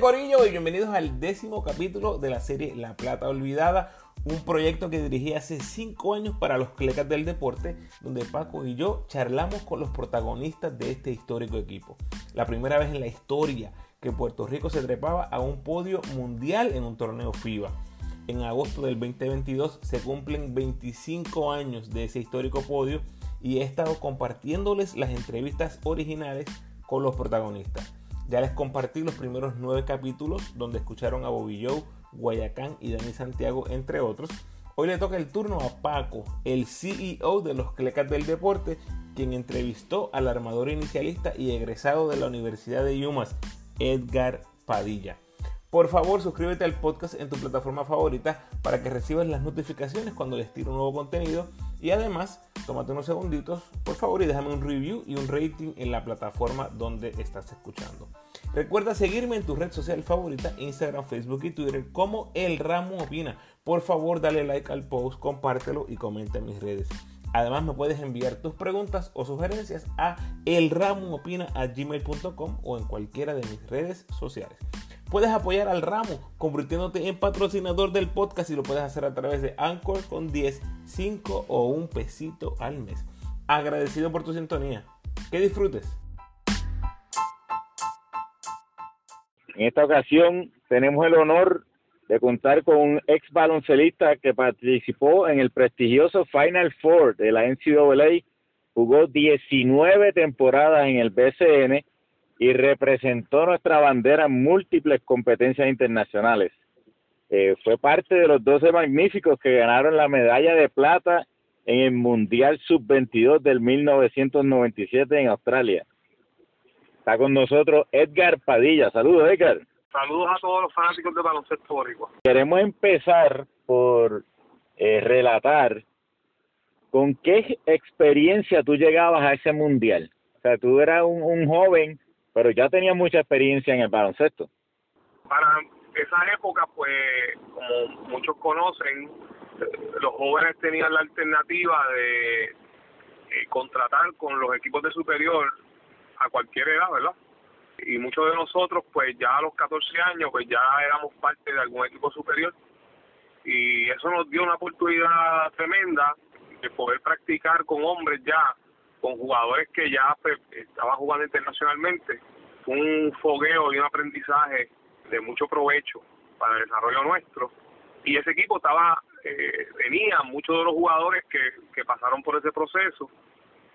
Corillo y bienvenidos al décimo capítulo de la serie La Plata Olvidada, un proyecto que dirigí hace 5 años para los clecas del deporte, donde Paco y yo charlamos con los protagonistas de este histórico equipo. La primera vez en la historia que Puerto Rico se trepaba a un podio mundial en un torneo FIBA. En agosto del 2022 se cumplen 25 años de ese histórico podio y he estado compartiéndoles las entrevistas originales con los protagonistas. Ya les compartí los primeros nueve capítulos donde escucharon a Bobby Joe, Guayacán y Dani Santiago, entre otros. Hoy le toca el turno a Paco, el CEO de los Clecas del Deporte, quien entrevistó al armador inicialista y egresado de la Universidad de Yumas, Edgar Padilla. Por favor, suscríbete al podcast en tu plataforma favorita para que recibas las notificaciones cuando les tiro nuevo contenido. Y además, tómate unos segunditos, por favor, y déjame un review y un rating en la plataforma donde estás escuchando. Recuerda seguirme en tu red social favorita, Instagram, Facebook y Twitter como El Ramo Opina. Por favor, dale like al post, compártelo y comenta en mis redes. Además, me puedes enviar tus preguntas o sugerencias a elramoopina.gmail.com o en cualquiera de mis redes sociales. Puedes apoyar al ramo convirtiéndote en patrocinador del podcast y lo puedes hacer a través de Anchor con 10, 5 o un pesito al mes. Agradecido por tu sintonía. Que disfrutes. En esta ocasión tenemos el honor de contar con un ex baloncelista que participó en el prestigioso Final Four de la NCAA, jugó 19 temporadas en el BCN y representó nuestra bandera en múltiples competencias internacionales. Eh, fue parte de los 12 magníficos que ganaron la medalla de plata en el Mundial Sub-22 del 1997 en Australia. Está con nosotros Edgar Padilla. Saludos, Edgar. Saludos a todos los fanáticos de baloncesto boricua. Queremos empezar por eh, relatar con qué experiencia tú llegabas a ese mundial. O sea, tú eras un, un joven pero ya tenía mucha experiencia en el baloncesto. Para esa época, pues, como muchos conocen, los jóvenes tenían la alternativa de eh, contratar con los equipos de superior a cualquier edad, ¿verdad? Y muchos de nosotros, pues ya a los 14 años, pues ya éramos parte de algún equipo superior. Y eso nos dio una oportunidad tremenda de poder practicar con hombres ya con jugadores que ya pues, estaban jugando internacionalmente. Un fogueo y un aprendizaje de mucho provecho para el desarrollo nuestro. Y ese equipo estaba, eh, tenía muchos de los jugadores que, que pasaron por ese proceso.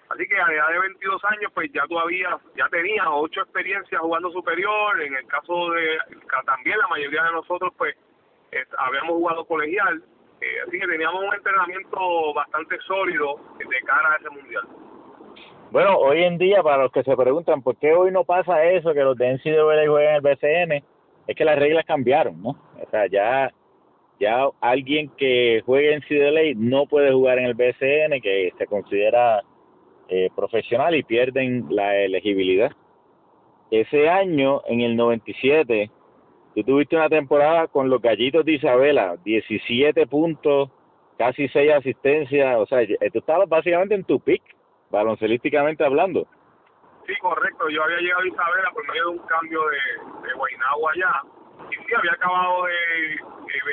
Así que a la edad de 22 años, pues ya todavía, ya tenía ocho experiencias jugando superior. En el caso de también la mayoría de nosotros, pues habíamos jugado colegial. Eh, así que teníamos un entrenamiento bastante sólido de cara a ese mundial. Bueno, hoy en día, para los que se preguntan por qué hoy no pasa eso, que los de NCAA juegan el BCN, es que las reglas cambiaron, ¿no? O sea, ya, ya alguien que juegue en NCAA no puede jugar en el BCN, que se considera eh, profesional y pierden la elegibilidad. Ese año, en el 97, tú tuviste una temporada con los Gallitos de Isabela, 17 puntos, casi 6 asistencias, o sea, tú estabas básicamente en tu pick baloncelísticamente hablando. Sí, correcto. Yo había llegado a Isabela por medio de un cambio de, de Guaynabo allá. Y sí, había acabado de,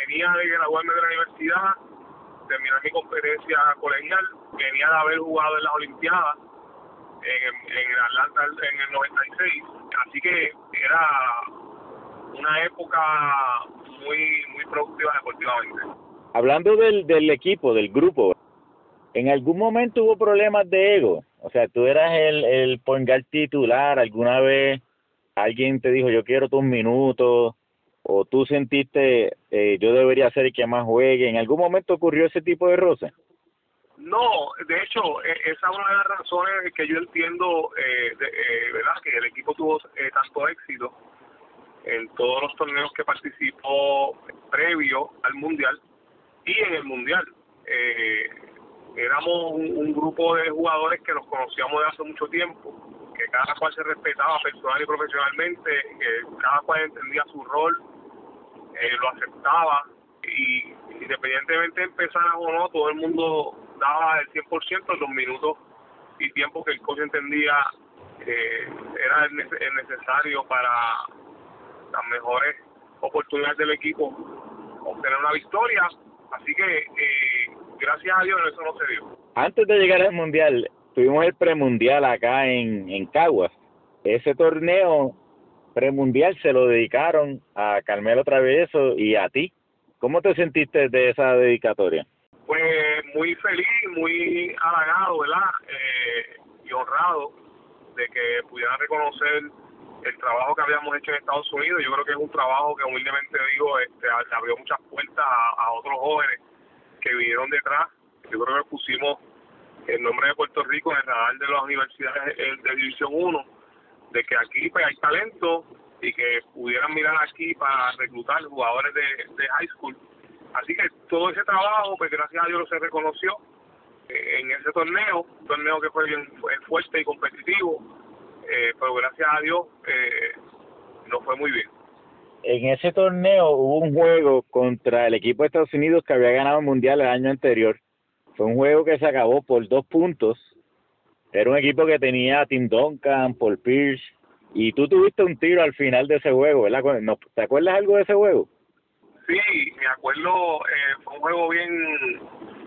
venía de graduarme de la universidad, terminar mi conferencia colegial, venía de haber jugado en las Olimpiadas en, en Atlanta en el 96. Así que era una época muy muy productiva deportivamente. Hablando del, del equipo, del grupo, ¿En algún momento hubo problemas de ego? O sea, tú eras el, el pongar titular, alguna vez alguien te dijo yo quiero tus minutos, o tú sentiste eh, yo debería ser el que más juegue. ¿En algún momento ocurrió ese tipo de roce? No, de hecho, e, esa es una de las razones que yo entiendo, eh, de, eh, ¿verdad? Que el equipo tuvo eh, tanto éxito en todos los torneos que participó previo al Mundial y en el mundial. Eh, éramos un, grupo de jugadores que nos conocíamos de hace mucho tiempo, que cada cual se respetaba personal y profesionalmente, que cada cual entendía su rol, eh, lo aceptaba y independientemente empezara o no, todo el mundo daba el 100% en los minutos y tiempo que el coach entendía eh, era el necesario para las mejores oportunidades del equipo obtener una victoria. Así que, eh, gracias a Dios, eso no se dio. Antes de llegar al Mundial, tuvimos el premundial acá en, en Caguas. Ese torneo premundial se lo dedicaron a Carmelo Traveso y a ti. ¿Cómo te sentiste de esa dedicatoria? Pues muy feliz, muy halagado, ¿verdad? Eh, y honrado de que pudiera reconocer el trabajo que habíamos hecho en Estados Unidos. Yo creo que es un trabajo que humildemente digo, este, abrió muchas puertas a, otros jóvenes que vinieron detrás. Yo creo que pusimos el nombre de Puerto Rico en el radar de las universidades de División 1, de que aquí pues, hay talento y que pudieran mirar aquí para reclutar jugadores de, high school. Así que todo ese trabajo, pues gracias a Dios se reconoció eh, en ese torneo, un torneo que fue bien fue fuerte y competitivo eh, pero gracias a Dios eh, nos fue muy bien. En ese torneo hubo un juego contra el equipo de Estados Unidos que había ganado el Mundial el año anterior. Fue un juego que se acabó por dos puntos. Era un equipo que tenía a Tim Duncan, Paul Pierce, y tú tuviste un tiro al final de ese juego, ¿verdad? ¿Te acuerdas algo de ese juego? Sí, me acuerdo, eh, fue un juego bien,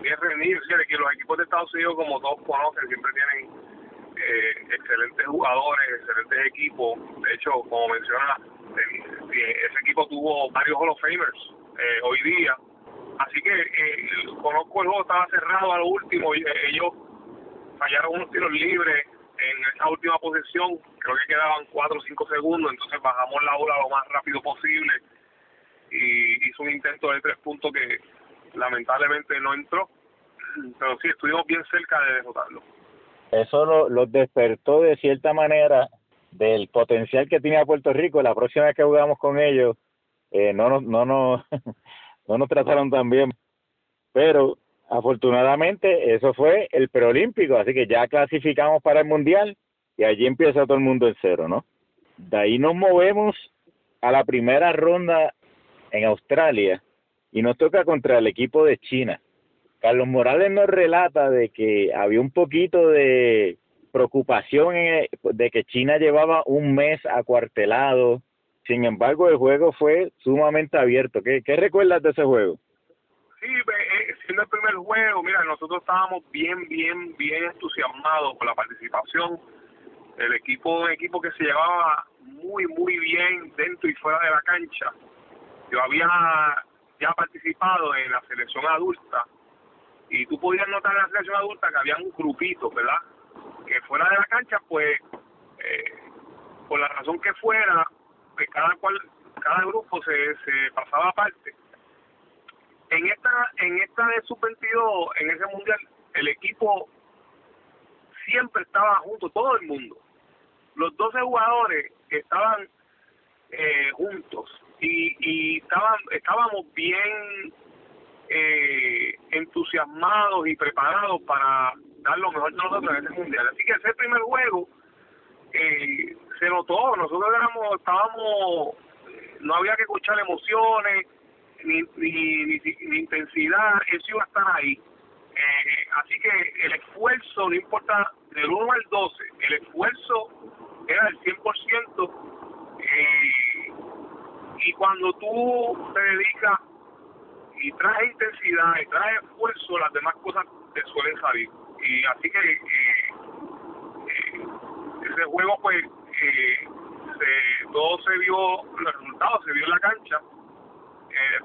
bien reunido, que los equipos de Estados Unidos, como todos conocen, siempre tienen eh, excelentes jugadores, excelentes equipos. De hecho, como menciona, ese equipo tuvo varios Hall of Famers eh, hoy día. Así que eh, conozco el juego, estaba cerrado a lo último. Y, ellos fallaron unos tiros libres en esa última posición. Creo que quedaban 4 o 5 segundos. Entonces bajamos la bola lo más rápido posible. Y hizo un intento de tres puntos que lamentablemente no entró. Pero sí, estuvimos bien cerca de derrotarlo eso los despertó de cierta manera del potencial que tenía Puerto Rico. La próxima vez que jugamos con ellos, eh, no, nos, no, no, no nos trataron tan bien. Pero afortunadamente eso fue el preolímpico, así que ya clasificamos para el mundial y allí empieza todo el mundo en cero, ¿no? De ahí nos movemos a la primera ronda en Australia y nos toca contra el equipo de China. Carlos Morales nos relata de que había un poquito de preocupación de que China llevaba un mes acuartelado. Sin embargo, el juego fue sumamente abierto. ¿Qué, qué recuerdas de ese juego? Sí, eh, siendo el primer juego, mira, nosotros estábamos bien, bien, bien entusiasmados con la participación. El equipo, un equipo que se llevaba muy, muy bien dentro y fuera de la cancha. Yo había ya participado en la selección adulta y tú podías notar en la selección adulta que había un grupito, ¿verdad? Que fuera de la cancha, pues, eh, por la razón que fuera, pues cada cual, cada grupo se, se pasaba aparte. En esta, en esta de sub-22, en ese mundial, el equipo siempre estaba junto, todo el mundo. Los 12 jugadores estaban eh, juntos y, y estaban, estábamos bien eh, entusiasmados y preparados para dar lo mejor de nosotros en ese mundial. Así que ese primer juego eh, se notó, nosotros éramos, estábamos, no había que escuchar emociones ni, ni, ni, intensidad, eso iba a estar ahí. Eh, así que el esfuerzo, no importa del 1 al 12, el esfuerzo era del 100%. Eh, y cuando tú te dedicas y trae intensidad y trae esfuerzo, las demás cosas te suelen salir. Y así que eh, eh, ese juego, pues, eh, se, todo se vio, los resultados se vio la cancha,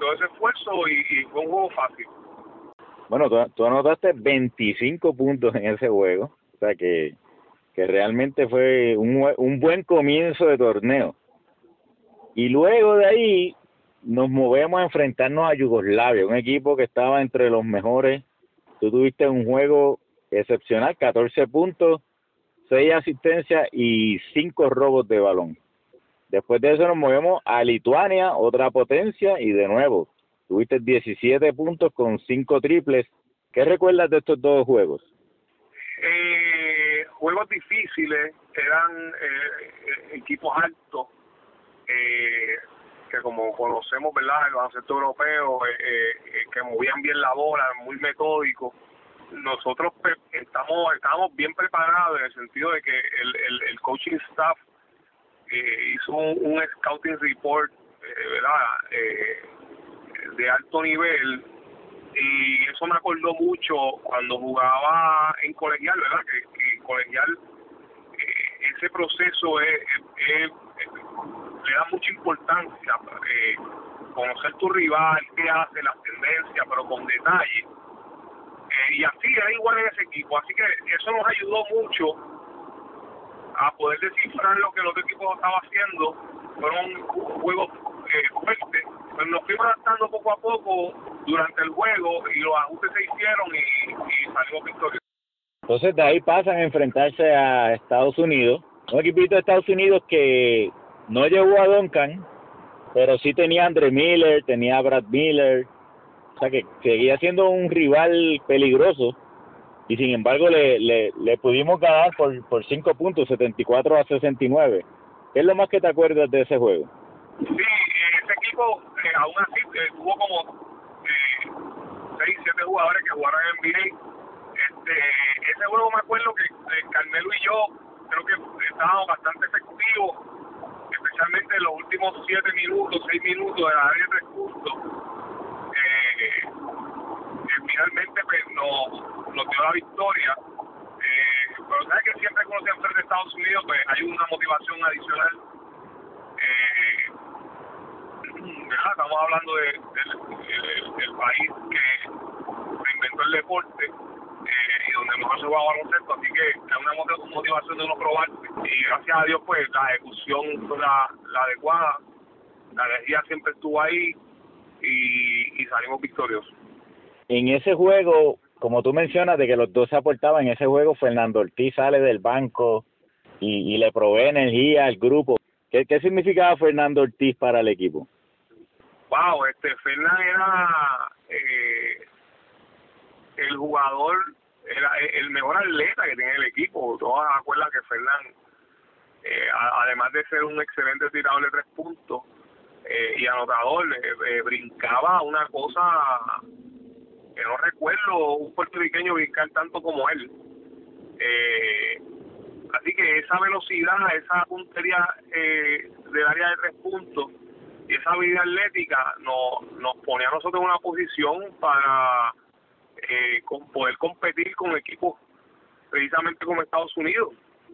todo ese esfuerzo y, fue un juego fácil. Bueno, tú, tú, anotaste 25 puntos en ese juego, o sea que, que realmente fue un, un buen comienzo de torneo. Y luego de ahí nos movemos a enfrentarnos a Yugoslavia, un equipo que estaba entre los mejores. Tú tuviste un juego excepcional, 14 puntos, 6 asistencias y 5 robos de balón. Después de eso nos movemos a Lituania, otra potencia, y de nuevo Tuviste 17 puntos con 5 triples. ¿Qué recuerdas de estos dos juegos? Eh, juegos difíciles, eran eh, equipos altos, eh, que como conocemos, ¿verdad? El baloncesto europeo, que movían bien la bola, muy metódico. Nosotros estamos, estamos bien preparados en el sentido de que el, el, coaching staff hizo un, scouting report, ¿verdad? de alto nivel y eso me acordó mucho cuando jugaba en colegial, ¿verdad? Que, en colegial eh, ese proceso es, le da mucha importancia, eh, conocer tu rival, qué hace, las tendencias, pero con detalle. Eh, y así era igual en ese equipo, así que eso nos ayudó mucho a poder descifrar lo que el otro equipo estaba haciendo. Fueron juegos fuertes, pero nos fuimos adaptando poco a poco durante el juego y los ajustes se hicieron y, y salimos victoriosos. Entonces de ahí pasan a enfrentarse a Estados Unidos, un equipito de Estados Unidos que no llevó a Duncan, pero sí tenía a Andre Miller, tenía Brad Miller, o sea que seguía siendo un rival peligroso y sin embargo le, le, pudimos ganar por, por 5 puntos, 74 a 69. ¿Qué es lo más que te acuerdas de ese juego? Sí, ese equipo eh, aún así eh, tuvo como seis, siete jugadores que jugaron en NBA. Este, ese juego me acuerdo que eh, Carmelo y yo creo que estábamos bastante efectivos, especialmente en los últimos siete minutos, seis minutos de la área de tres puntos. Eh, finalmente pues, nos, nos dio la victoria. Eh, pero sabes que siempre cuando se enfrenta a Estados Unidos pues hay una motivación adicional. Eh, Estamos hablando de, del país que inventó el deporte eh, y donde mejor se juega baloncesto, así que es una motivación de uno probar y gracias a Dios pues la ejecución fue la, adecuada, la energía siempre estuvo ahí y, y salimos victoriosos. En ese juego, como tú mencionas, de que los dos se aportaban, en ese juego Fernando Ortiz sale del banco y, y le provee energía al grupo. ¿Qué, ¿Qué significaba Fernando Ortiz para el equipo? wow, este Fernán era eh, el jugador, era el mejor atleta que tiene el equipo. Todos acuerdan que Fernán, eh, además de ser un excelente tirador de tres puntos eh, y anotador, eh, brincaba una cosa que no recuerdo un puertorriqueño brincar tanto como él. así que esa velocidad, esa puntería del área de tres puntos, y esa vida atlética nos, nos pone a nosotros en una posición para eh, poder competir con equipos precisamente como Estados Unidos,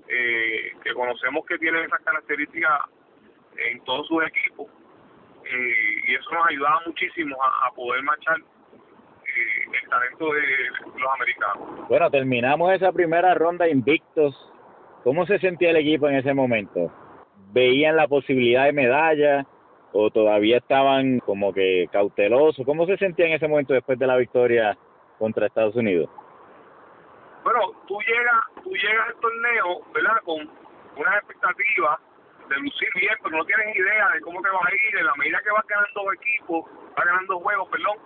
eh, que conocemos que tienen esas características en todos sus equipos, eh, y eso nos ayudaba muchísimo a, poder marchar el talento de los americanos. Bueno, terminamos esa primera ronda invictos. ¿Cómo se sentía el equipo en ese momento? ¿Veían la posibilidad de medalla? o todavía estaban como que cautelosos? ¿Cómo se sentía en ese momento después de la victoria contra Estados Unidos? Bueno, tú llegas, tú llegas al torneo, ¿verdad? Con unas expectativas de lucir bien, pero no tienes idea de cómo te va a ir. En la medida que vas ganando equipos, vas ganando juegos, perdón,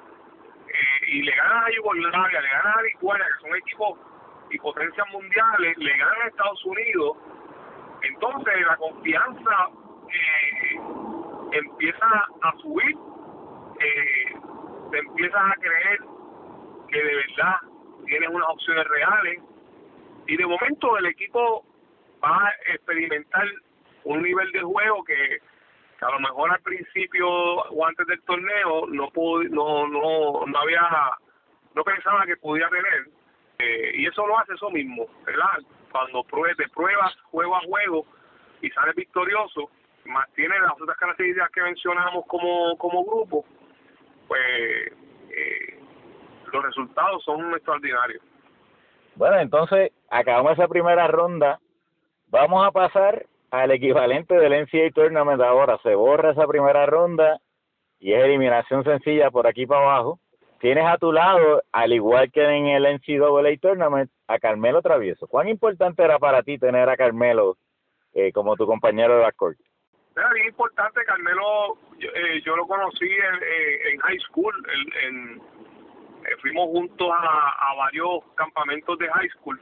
eh, y le ganas a Yugoslavia, le ganas a Lituania, que son equipos y potencias mundiales, le ganas a Estados Unidos, entonces la confianza eh, empieza a subir, eh, te empiezas a creer que de verdad tienes unas opciones reales y de momento el equipo va a experimentar un nivel de juego que, a lo mejor al principio o antes del torneo no no no no había no pensaba que podía tener eh, y eso lo hace eso mismo verdad cuando pruebas te pruebas juego a juego y sales victorioso más tiene las otras características que mencionamos como, como grupo, pues eh, los resultados son extraordinarios. Bueno, entonces acabamos esa primera ronda. Vamos a pasar al equivalente del NCAA Tournament ahora. Se borra esa primera ronda y es eliminación sencilla por aquí para abajo. Tienes a tu lado, al igual que en el NCAA Tournament, a Carmelo Travieso. ¿Cuán importante era para ti tener a Carmelo eh, como tu compañero de backcourt? Era bien importante, Carmelo, yo, eh, yo lo conocí en, en high school, en, eh, fuimos juntos a, a, varios campamentos de high school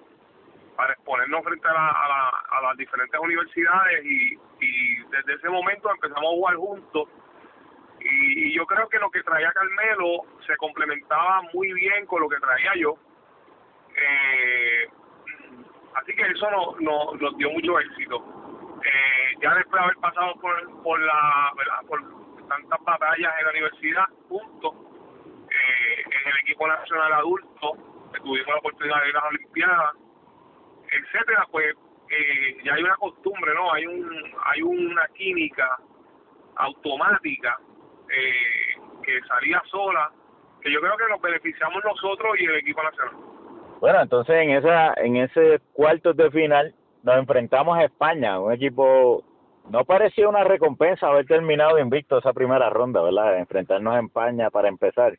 para exponernos frente a, la, a, las diferentes universidades y, y desde ese momento empezamos a jugar juntos y, yo creo que lo que traía Carmelo se complementaba muy bien con lo que traía yo. Eh, así que eso nos no, nos dio mucho éxito. Eh, ya después de haber pasado por, por la ¿verdad? por tantas batallas en la universidad juntos, eh, en el equipo nacional adulto, tuvimos la oportunidad de ir a las Olimpiadas, etcétera, pues eh, ya hay una costumbre, ¿no? Hay un hay una química automática eh, que salía sola, que yo creo que nos beneficiamos nosotros y el equipo nacional. Bueno, entonces en esa en ese cuartos de final nos enfrentamos a España, un equipo no parecía una recompensa haber terminado invicto esa primera ronda, ¿verdad? Enfrentarnos a España para empezar.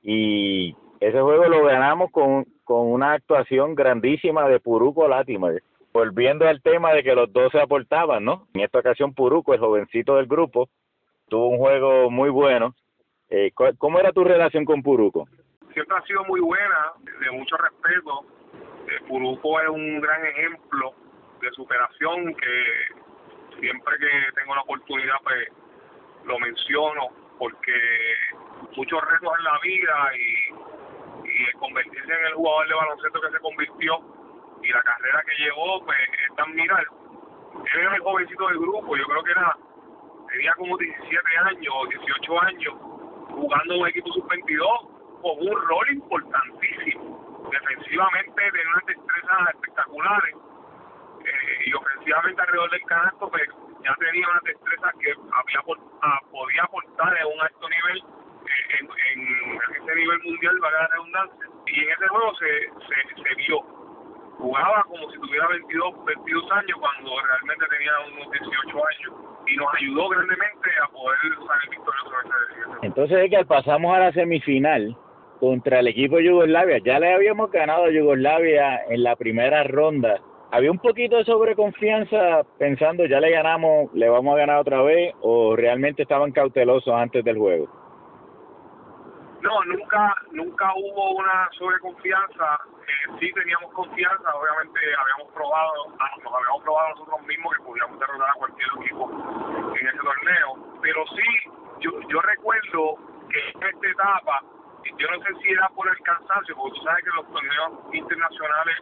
Y ese juego lo ganamos con, con una actuación grandísima de Puruco Latimer. Volviendo al tema de que los dos se aportaban, ¿no? En esta ocasión Puruco, el jovencito del grupo, tuvo un juego muy bueno. Eh, ¿Cómo era tu relación con Puruco? Siempre ha sido muy buena, de mucho respeto. Eh, Puruco es un gran ejemplo de superación que siempre que tengo la oportunidad pues lo menciono porque muchos retos en la vida y, y convertirse en el jugador de baloncesto que se convirtió y la carrera que llevó pues es tan mirar él era el jovencito del grupo yo creo que era tenía como 17 años o 18 años jugando un equipo sub-22 con un rol importantísimo. Defensivamente tenía unas destrezas espectaculares eh, y ofensivamente alrededor del canasto pues ya tenía unas destrezas que había ah, podía aportar en un alto nivel eh, en, ese nivel mundial, valga la redundancia. Y en ese juego se, se vio jugaba como si tuviera 22, 22 años cuando realmente tenía unos 18 años y nos ayudó grandemente a poder salir victoriosos Entonces es que pasamos a la semifinal contra el equipo de Yugoslavia, ya le habíamos ganado a Yugoslavia en la primera ronda. ¿Había un poquito de sobreconfianza pensando ya le ganamos, le vamos a ganar otra vez o realmente estaban cautelosos antes del juego? No, nunca, nunca hubo una sobreconfianza. Eh, sí teníamos confianza, obviamente habíamos probado, ah, nos habíamos probado nosotros mismos que podíamos derrotar a cualquier equipo en ese torneo. Pero sí, yo, yo recuerdo que en esta etapa, yo no sé si era por el cansancio, porque tú sabes que los torneos internacionales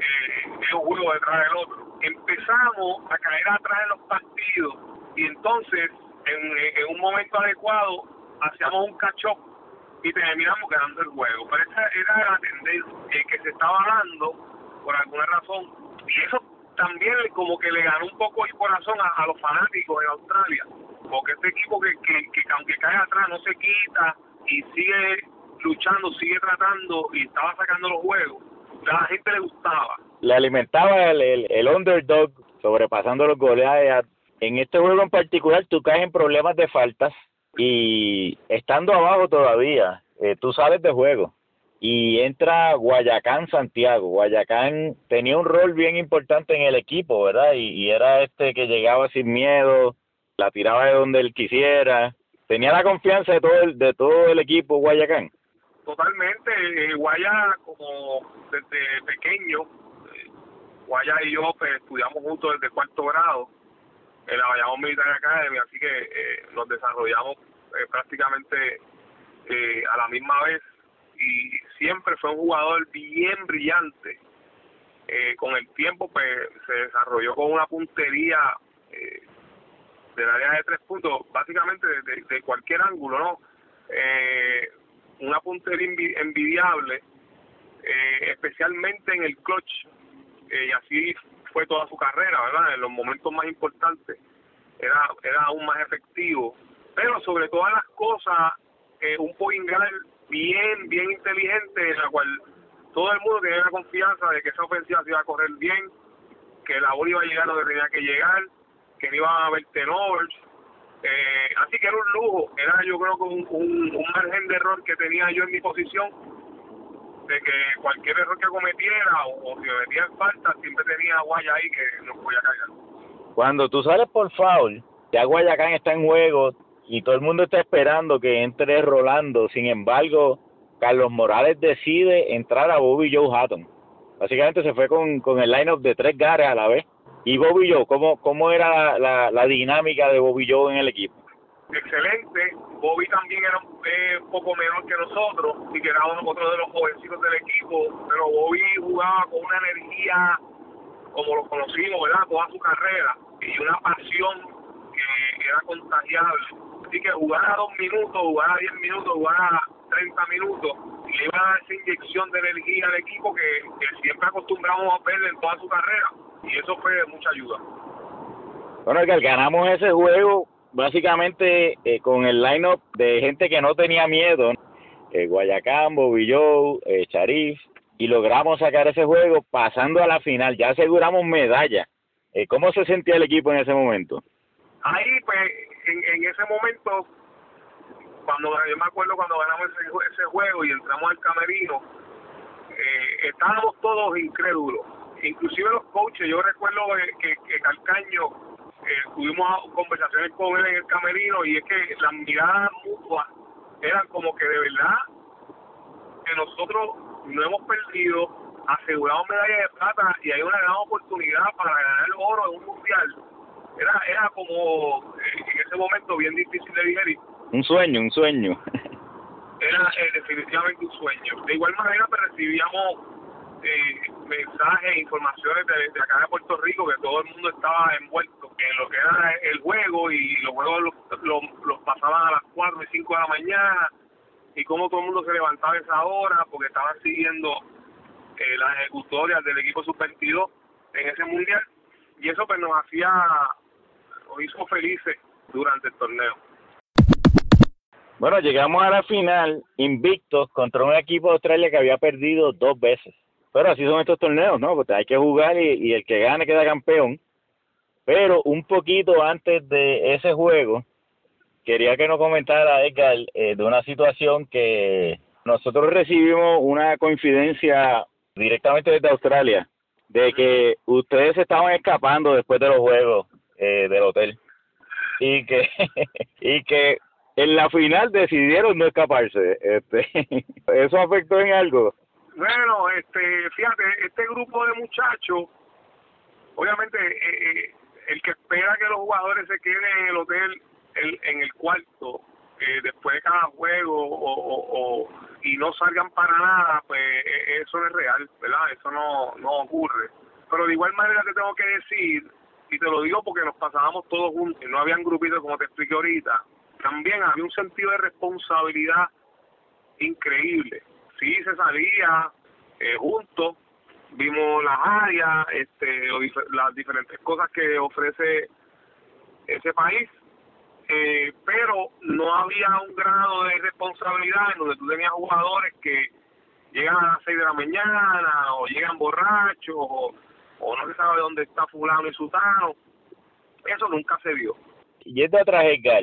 eh, es un juego detrás del otro. Empezamos a caer atrás en los partidos y entonces en, un momento adecuado hacíamos un catch y terminamos ganando el juego. Pero esa era la tendencia que se estaba dando por alguna razón. Y eso también como que le ganó un poco el corazón a, los fanáticos en Australia. Porque este equipo que, que, aunque cae atrás no se quita y sigue luchando, sigue tratando y estaba sacando los juegos, a la gente le gustaba. Le alimentaba el, el, underdog sobrepasando los goleados. En este juego en particular tú caes en problemas de faltas y estando abajo todavía, eh, tú sales de juego y entra Guayacán Santiago. Guayacán tenía un rol bien importante en el equipo, ¿verdad? Y, era este que llegaba sin miedo, la tiraba de donde él quisiera. Tenía la confianza de todo el, de todo el equipo Guayacán. Totalmente, eh, Guaya como desde pequeño, eh, Guaya y yo pues, estudiamos juntos desde cuarto grado en la Bayamón Militar Academy, así que eh, nos desarrollamos eh, prácticamente eh, a la misma vez y siempre fue un jugador bien brillante. Eh, con el tiempo pues se desarrolló con una puntería eh, del área de tres puntos, básicamente de, cualquier ángulo, ¿no? Eh, una puntería envidiable, especialmente en el clutch, y así fue toda su carrera, ¿verdad? En los momentos más importantes era, era aún más efectivo. Pero sobre todas las cosas, eh, un point bien, bien inteligente, en la cual todo el mundo tenía confianza de que esa ofensiva se iba a correr bien, que la bola iba a llegar donde tenía que llegar, que no iba a haber tenores. Eh, así que era un lujo, era yo creo que un, un, margen de error que tenía yo en mi posición de que cualquier error que cometiera o, si me metía en falta, siempre tenía guaya ahí que no podía caer. Cuando tú sales por foul, ya Guayacán está en juego y todo el mundo está esperando que entre Rolando. Sin embargo, Carlos Morales decide entrar a Bobby Joe Hatton. Básicamente se fue con, con el line-up de tres gares a la vez. Y Bobby Joe, ¿cómo, cómo era la, la, dinámica de Bobby Joe en el equipo? Excelente. Bobby también era un eh, poco menor que nosotros y que era otro de los jovencitos del equipo, pero Bobby jugaba con una energía como lo conocimos, ¿verdad? Toda su carrera y una pasión que era contagiable. Así que jugar a dos minutos, jugar a diez minutos, jugar a 30 minutos, le iba a dar esa inyección de energía al equipo que, siempre acostumbramos a perder en toda su carrera. Y eso fue de mucha ayuda. Bueno, que ganamos ese juego básicamente eh, con el line-up de gente que no tenía miedo. Eh, Guayacán, Bobilló, eh, Charif, y logramos sacar ese juego pasando a la final. Ya aseguramos medalla. Eh, ¿Cómo se sentía el equipo en ese momento? Ahí, pues, en, ese momento, cuando yo me acuerdo cuando ganamos ese, ese juego y entramos al camerino, eh, estábamos todos incrédulos. Inclusive los coaches, yo recuerdo que, que Calcaño, eh, tuvimos conversaciones con él en el camerino y es que las miradas mutuas eran como que de verdad que nosotros no hemos perdido, aseguramos medalla de plata y hay una gran oportunidad para ganar el oro en un mundial. Era, era como eh, en ese momento bien difícil de digerir. Un sueño, un sueño. Era eh, definitivamente un sueño. De igual manera, pues, recibíamos eh, mensajes informaciones de, acá de Puerto Rico que todo el mundo estaba envuelto en lo que era el juego y los juegos los, los pasaban a las 4 y 5 de la mañana y cómo todo el mundo se levantaba a esa hora porque estaban siguiendo eh, las ejecutorias del equipo sub-22 en ese mundial y eso pues nos hacía, nos hizo felices durante el torneo. Bueno, llegamos a la final invictos contra un equipo de Australia que había perdido dos veces. Pero así son estos torneos, ¿no? Porque hay que jugar y, el que gane queda campeón. Pero un poquito antes de ese juego, quería que nos comentara, Edgar, eh, de una situación que nosotros recibimos una coincidencia directamente desde Australia, de que ustedes estaban escapando después de los juegos eh, del hotel y que y que en la final decidieron no escaparse. Este, ¿Eso afectó en algo? Bueno, este, fíjate, este grupo de muchachos, obviamente, eh, el que espera que los jugadores se queden en el hotel el, en el cuarto eh, después de cada juego o, y no salgan para nada, pues e, eso es real, ¿verdad? Eso no, no ocurre. Pero de igual manera te tengo que decir, y te lo digo porque nos pasábamos todos juntos, y no habían grupitos como te expliqué ahorita, también había un sentido de responsabilidad increíble. Sí, se salía eh, juntos, vimos las áreas, este, las diferentes cosas que ofrece ese país, eh, pero no había un grado de responsabilidad en donde tú tenías jugadores que llegan a las 6 de la mañana o llegan borrachos o, no se sabe dónde está fulano y sutano. Eso nunca se vio. Y es de atrás, Edgar,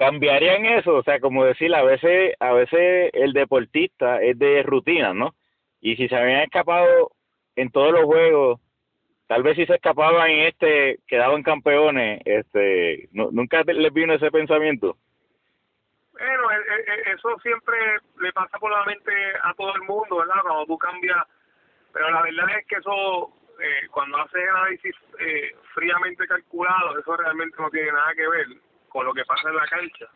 ¿cambiarían eso? O sea, como decir, a veces, a veces el deportista es de rutina, ¿no? Y si se habían escapado en todos los juegos tal vez si se escapaban en este, quedaban campeones, este, nunca les vino ese pensamiento. Bueno, e, e, e, eso siempre le pasa por la mente a todo el mundo, ¿verdad? Cuando tú cambias, pero la verdad es que eso, eh, cuando haces análisis eh, fríamente calculado, eso realmente no tiene nada que ver con lo que pasa en la cancha.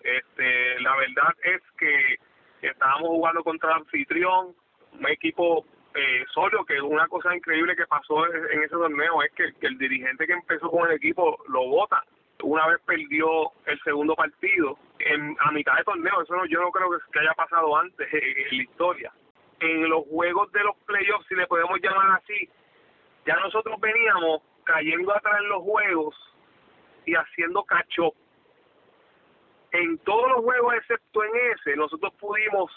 Este, la verdad es que estábamos jugando contra el anfitrión, un equipo eh, solo que una cosa increíble que pasó en ese torneo es que, el dirigente que empezó con el equipo lo vota una vez perdió el segundo partido en, a mitad de torneo eso no, yo no creo que, haya pasado antes en, la historia en los juegos de los playoffs si le podemos llamar así ya nosotros veníamos cayendo atrás en los juegos y haciendo cacho en todos los juegos excepto en ese nosotros pudimos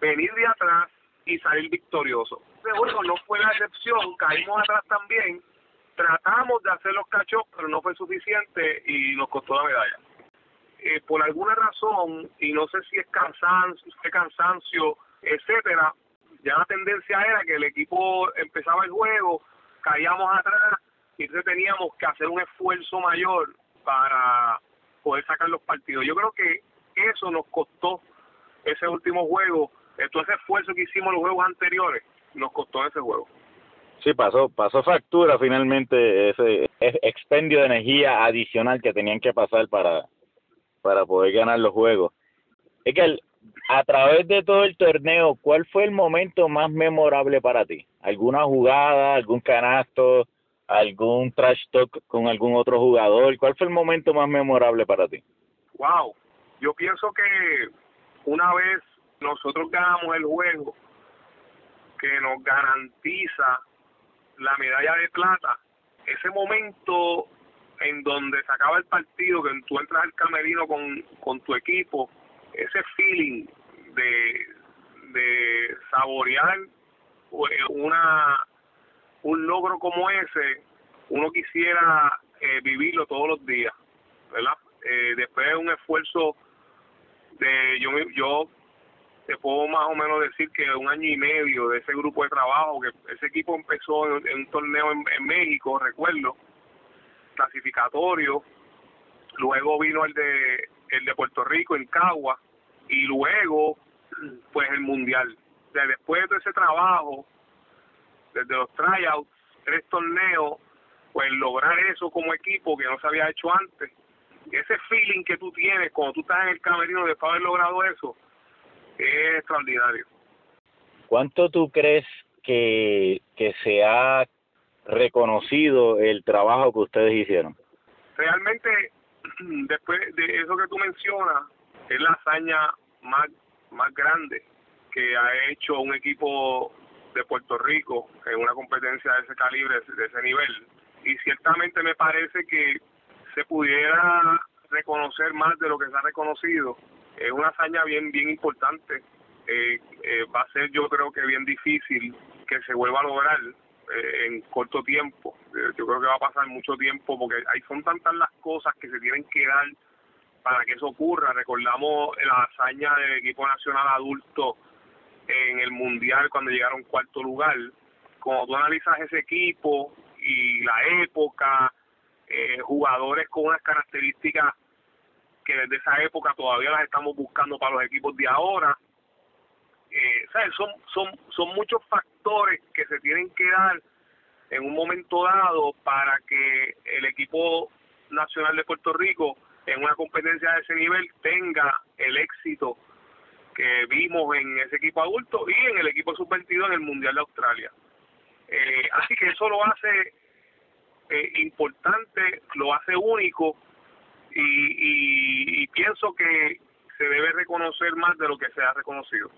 venir de atrás y salir victorioso. Bueno, no fue la excepción, caímos atrás también, tratamos de hacer los cachos, pero no fue suficiente y nos costó la medalla. Eh, por alguna razón, y no sé si es cansancio, cansancio, etcétera, ya la tendencia era que el equipo empezaba el juego, caíamos atrás teníamos que hacer un esfuerzo mayor para poder sacar los partidos. Yo creo que eso nos costó ese último juego, todo ese esfuerzo que hicimos los juegos anteriores, nos costó ese juego. Sí, pasó, pasó factura finalmente ese expendio de energía adicional que tenían que pasar para, para poder ganar los juegos. Es que a través de todo el torneo, ¿cuál fue el momento más memorable para ti? ¿Alguna jugada, algún canasto, algún trash talk con algún otro jugador? ¿Cuál fue el momento más memorable para ti? Wow, yo pienso que una vez nosotros ganamos el juego que nos garantiza la medalla de plata, ese momento en donde se acaba el partido, que tú entras al camerino con, con tu equipo, ese feeling de, de saborear eh, una un logro como ese, uno quisiera eh, vivirlo todos los días, ¿verdad? Eh, después de un esfuerzo de yo yo te puedo más o menos decir que un año y medio de ese grupo de trabajo, que ese equipo empezó en, un torneo en, México, recuerdo, clasificatorio, luego vino el de el de Puerto Rico en Cagua y luego pues el mundial. después de ese trabajo, desde los tryouts, tres torneos, pues lograr eso como equipo que no se había hecho antes, ese feeling que tú tienes cuando tú estás en el camerino después de haber logrado eso, es extraordinario. ¿Cuánto tú crees que, que se ha reconocido el trabajo que ustedes hicieron? Realmente, después de eso que tú mencionas, es la hazaña más, más grande que ha hecho un equipo de Puerto Rico en una competencia de ese calibre, de ese nivel. Y ciertamente me parece que se pudiera reconocer más de lo que se ha reconocido es una hazaña bien bien importante. Eh, eh, va a ser yo creo que bien difícil que se vuelva a lograr eh, en corto tiempo. yo creo que va a pasar mucho tiempo porque hay son tantas las cosas que se tienen que dar para que eso ocurra. Recordamos la hazaña del equipo nacional adulto en el mundial cuando llegaron cuarto lugar. Cuando tú analizas ese equipo y la época, jugadores con unas características que desde esa época todavía las estamos buscando para los equipos de ahora. Eh, Son, son, son muchos factores que se tienen que dar en un momento dado para que el equipo nacional de Puerto Rico en una competencia de ese nivel tenga el éxito que vimos en ese equipo adulto y en el equipo sub-22 en el Mundial de Australia. Eh, así que eso lo hace eh, importante, lo hace único y, y, pienso que se debe reconocer más de lo que se ha reconocido.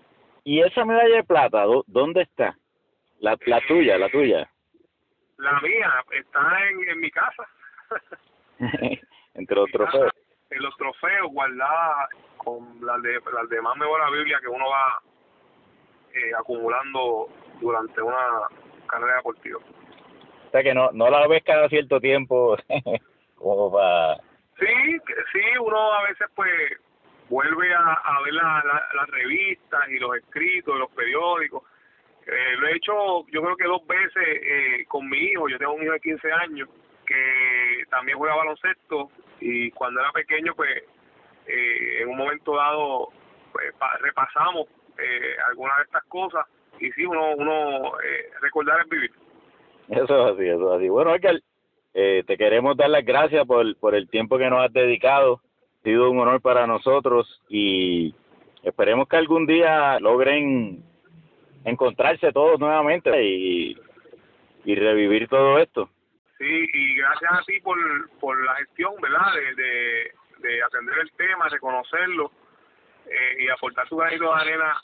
¿Y esa medalla de plata, dónde está? La, la tuya, la tuya. La mía está en, en mi casa. Entre los trofeos. En los trofeos guardadas con las de las demás la Biblia que uno va eh, acumulando durante una carrera deportiva. O sea que no, no la ves cada cierto tiempo como para Sí, sí, uno a veces pues vuelve a, a ver las revistas y los escritos, los periódicos. Eh, lo he hecho yo creo que dos veces eh, con mi hijo, yo tengo un hijo de 15 años que también juega baloncesto y cuando era pequeño pues eh, en un momento dado pues, repasamos eh, algunas de estas cosas y sí, uno, uno eh, recordar es vivir. Eso es así, eso es así. Bueno, que eh, te queremos dar las gracias por, por el tiempo que nos has dedicado. Ha sido un honor para nosotros y esperemos que algún día logren encontrarse todos nuevamente y, y revivir todo esto. Sí, y gracias a ti por, por la gestión, ¿verdad? De, de, atender el tema, reconocerlo eh, y aportar su granito de arena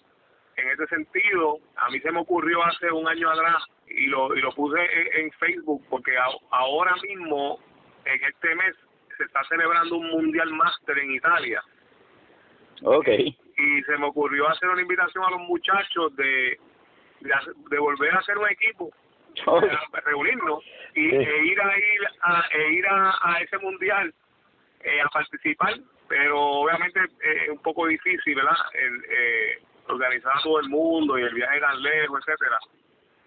en ese sentido. A mí se me ocurrió hace un año atrás y lo, y lo puse en, Facebook porque ahora mismo, en este mes, se está celebrando un Mundial Master en Italia. Ok. Y se me ocurrió hacer una invitación a los muchachos de, de, volver a hacer un equipo, reunirnos y, e ir a ir a, e ir a, ese mundial eh, a participar, pero obviamente es un poco difícil, ¿verdad? El, eh, organizar a todo el mundo y el viaje tan lejos, etcétera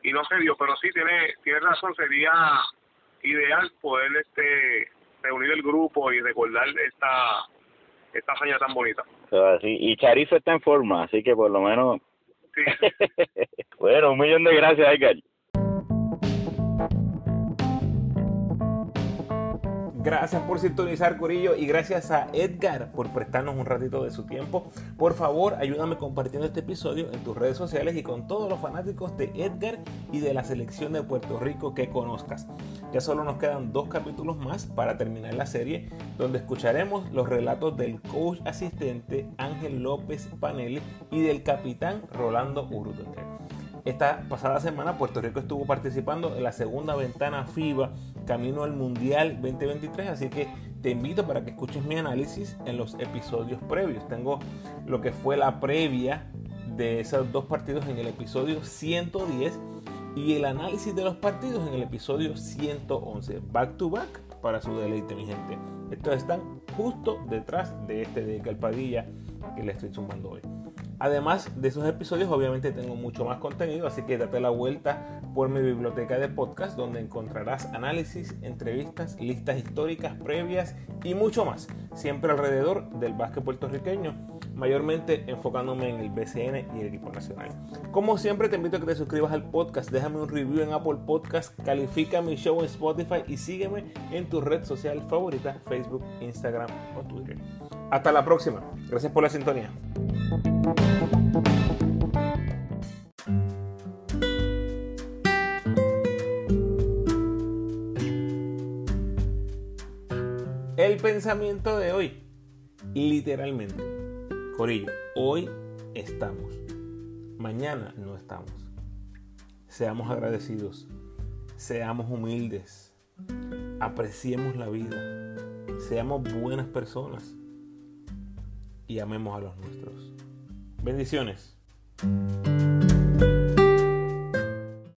y no se dio, pero sí tiene, tiene razón, sería ideal poder este reunir el grupo y recordar esta esta hazaña tan bonita. Y Charizo está en forma, así que por lo menos... Sí. bueno, un millón de gracias, Edgar. Gracias por sintonizar, Corillo, y gracias a Edgar por prestarnos un ratito de su tiempo. Por favor, ayúdame compartiendo este episodio en tus redes sociales y con todos los fanáticos de Edgar y de la selección de Puerto Rico que conozcas. Ya solo nos quedan dos capítulos más para terminar la serie, donde escucharemos los relatos del coach asistente Ángel López Panelli y del capitán Rolando Urdunder. Esta pasada semana Puerto Rico estuvo participando en la segunda ventana FIBA camino al Mundial 2023, así que te invito para que escuches mi análisis en los episodios previos. Tengo lo que fue la previa de esos dos partidos en el episodio 110 y el análisis de los partidos en el episodio 111. Back to back para su deleite, mi gente. Estos están justo detrás de este de Calpadilla que le estoy sumando hoy. Además de esos episodios, obviamente tengo mucho más contenido, así que date la vuelta por mi biblioteca de podcast donde encontrarás análisis, entrevistas, listas históricas previas y mucho más, siempre alrededor del básquet puertorriqueño, mayormente enfocándome en el BCN y el equipo nacional. Como siempre te invito a que te suscribas al podcast, déjame un review en Apple Podcast, califica mi show en Spotify y sígueme en tu red social favorita, Facebook, Instagram o Twitter. Hasta la próxima. Gracias por la sintonía. El pensamiento de hoy, literalmente, Corillo, hoy estamos, mañana no estamos. Seamos agradecidos, seamos humildes, apreciemos la vida, seamos buenas personas. Y amemos a los nuestros. Bendiciones.